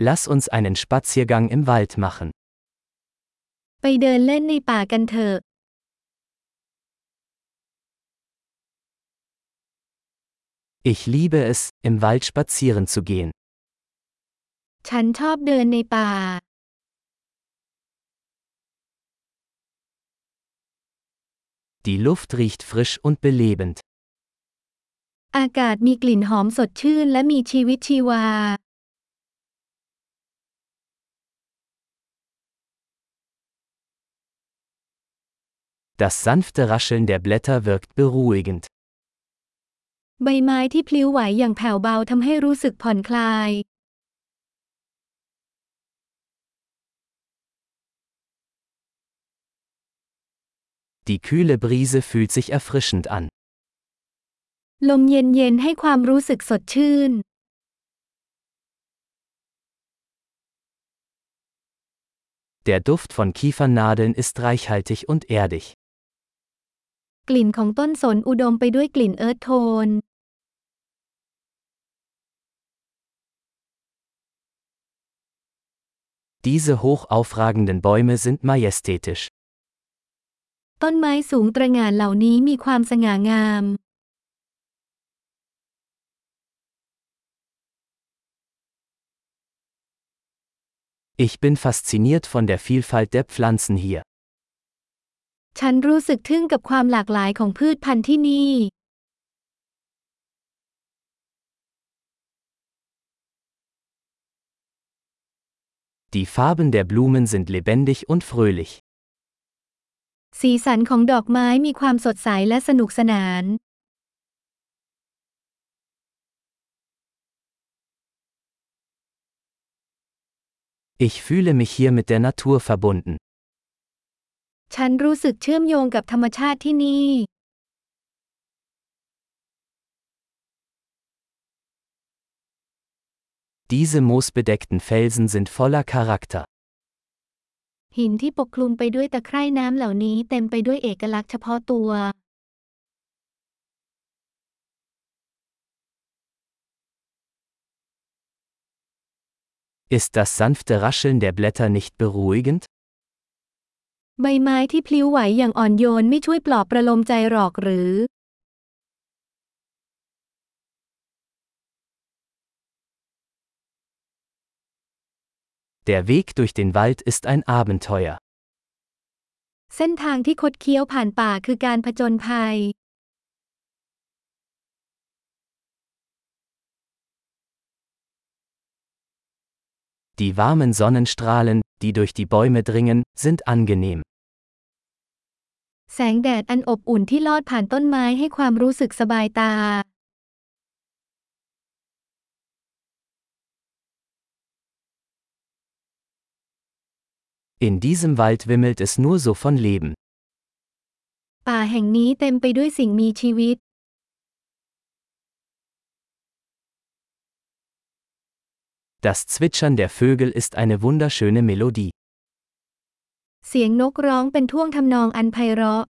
Lass uns einen Spaziergang im Wald machen. ไปเดินเล่นในป่ากันเถอะ Ich liebe es, im Wald spazieren zu gehen. ฉันชอบเดินในป่า Die Luft riecht frisch und belebend. อากาศมีกลิ่นหอมสดชื่นและมีชีวิตชีวา Das sanfte Rascheln der Blätter wirkt beruhigend. ใบไม้ที่พลิ้วไหวอย่างแผ่วเบาทำให้รู้สึกผ่อนคลาย Die kühle Brise fühlt sich erfrischend an. ลมเย็นๆให้ความรู้สึกสดชื่น Der Duft von Kiefernadeln ist reichhaltig und erdig. กลิ่นของต้นสนอุดมไปด้วยกลิ่นเอิร์ธโทน Diese hoch aufragenden Bäume sind majestätisch. ต้นไม้สูงตระหง่านเหล่านี้มีความสง่างาม Ich bin fasziniert von der Vielfalt der Pflanzen hier. ฉันรู้สึกทึ่งกับความหลากหลายของพืชพันธุ์ที่นี่ Die Farben der Blumen sind lebendig und fröhlich. สีสันของดอกไม้มีความสดใสและสนุกสนาน Ich fühle mich hier mit der Natur verbunden. ฉันรู้สึกเชื่อมโยงกับธรรมชาติที่นี่ Diese moosbedeckten Felsen sind voller Charakter. หินที่ปกคลุมไปด้วยตะไคร่น้ำเหล่านี้เต็มไปด้วยเอกลักษณ์เฉพาะตัว Ist das sanfte Rascheln der Blätter nicht beruhigend? ใบไม้ที่พลิ้วไหวอย่างอ่อนโยนไม่ช่วยปลอบประโลมใจหรอกหรือ Der Weg durch den Wald ist ein Abenteuer. เส้นทางที่คดเคี้ยวผ่านป่าคือการผจญภัย Die warmen Sonnenstrahlen, die durch die Bäume dringen, sind angenehm. แสงแดดอันอบอุ่นที่ลอดผ่านต้นไม้ให้ความรู้สึกสบายตา In diesem Wald wimmelt es nur so von Leben. ป่าแห่งนี้เต็มไปด้วยสิ่งมีชีวิต Das Zwitschern der Vögel ist eine wunderschöne Melodie. เสียงนกร้องเป็นท่วงทำนองอันไพเราะ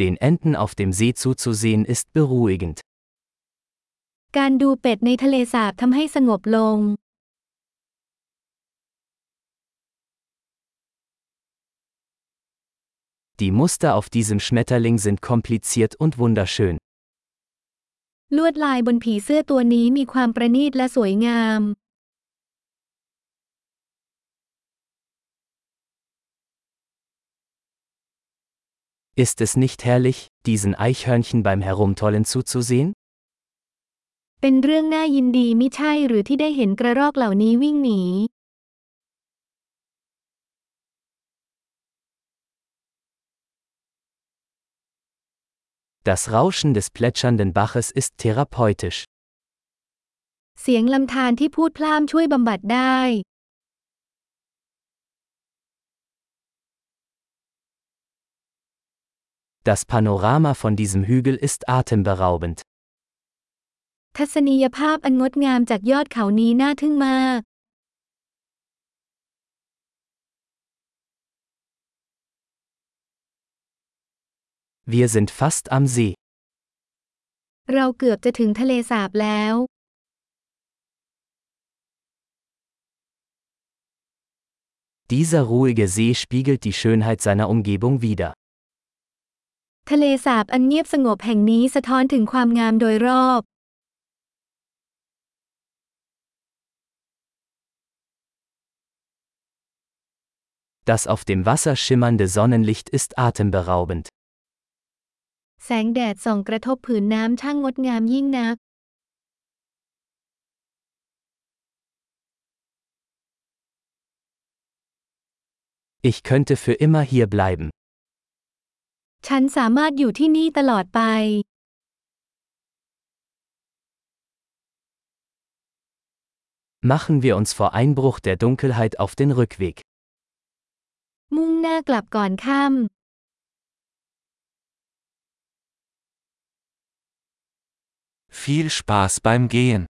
Den Enten auf dem See zuzusehen ist beruhigend. การดูเป็ดในทะเลสาบทำให้สงบลง Die Muster auf diesem Schmetterling sind kompliziert und wunderschön. ลวดลายบนผีเสื้อตัวนี้มีความประณีตและสวยงาม Ist es nicht herrlich, diesen Eichhörnchen beim Herumtollen zuzusehen? เป็นเรื่องน่ายินดีมิใช่หรือที่ได้เห็นกระรอกเหล่านี้วิ่งหนี Das Rauschen des plätschernden Baches ist therapeutisch. เสียงลำธารที่พูดพล่ามช่วยบำบัดได้ Das Panorama von diesem Hügel ist atemberaubend. ทัศนียภาพอันงดงามจากยอดเขานี้น่าทึ่งมาก Wir sind fast am See. เราเกือบจะถึงทะเลสาบแล้ว Dieser ruhige See spiegelt die Schönheit seiner Umgebung wider. ทะเลสาบอันเงียบสงบแห่งนี้สะท้อนถึงความงามโดยรอบ Das auf dem Wasser schimmernde Sonnenlicht ist atemberaubend. แสงแดดส่องกระทบผืนน้ำช่างงดงามยิ่งนัก Ich könnte für immer hier bleiben. ฉันสามารถอยู่ที่นี่ตลอดไป Machen wir uns vor Einbruch der Dunkelheit auf den Rückweg. มุ่งหน้ากลับก่อนค่ำ Viel Spaß beim Gehen.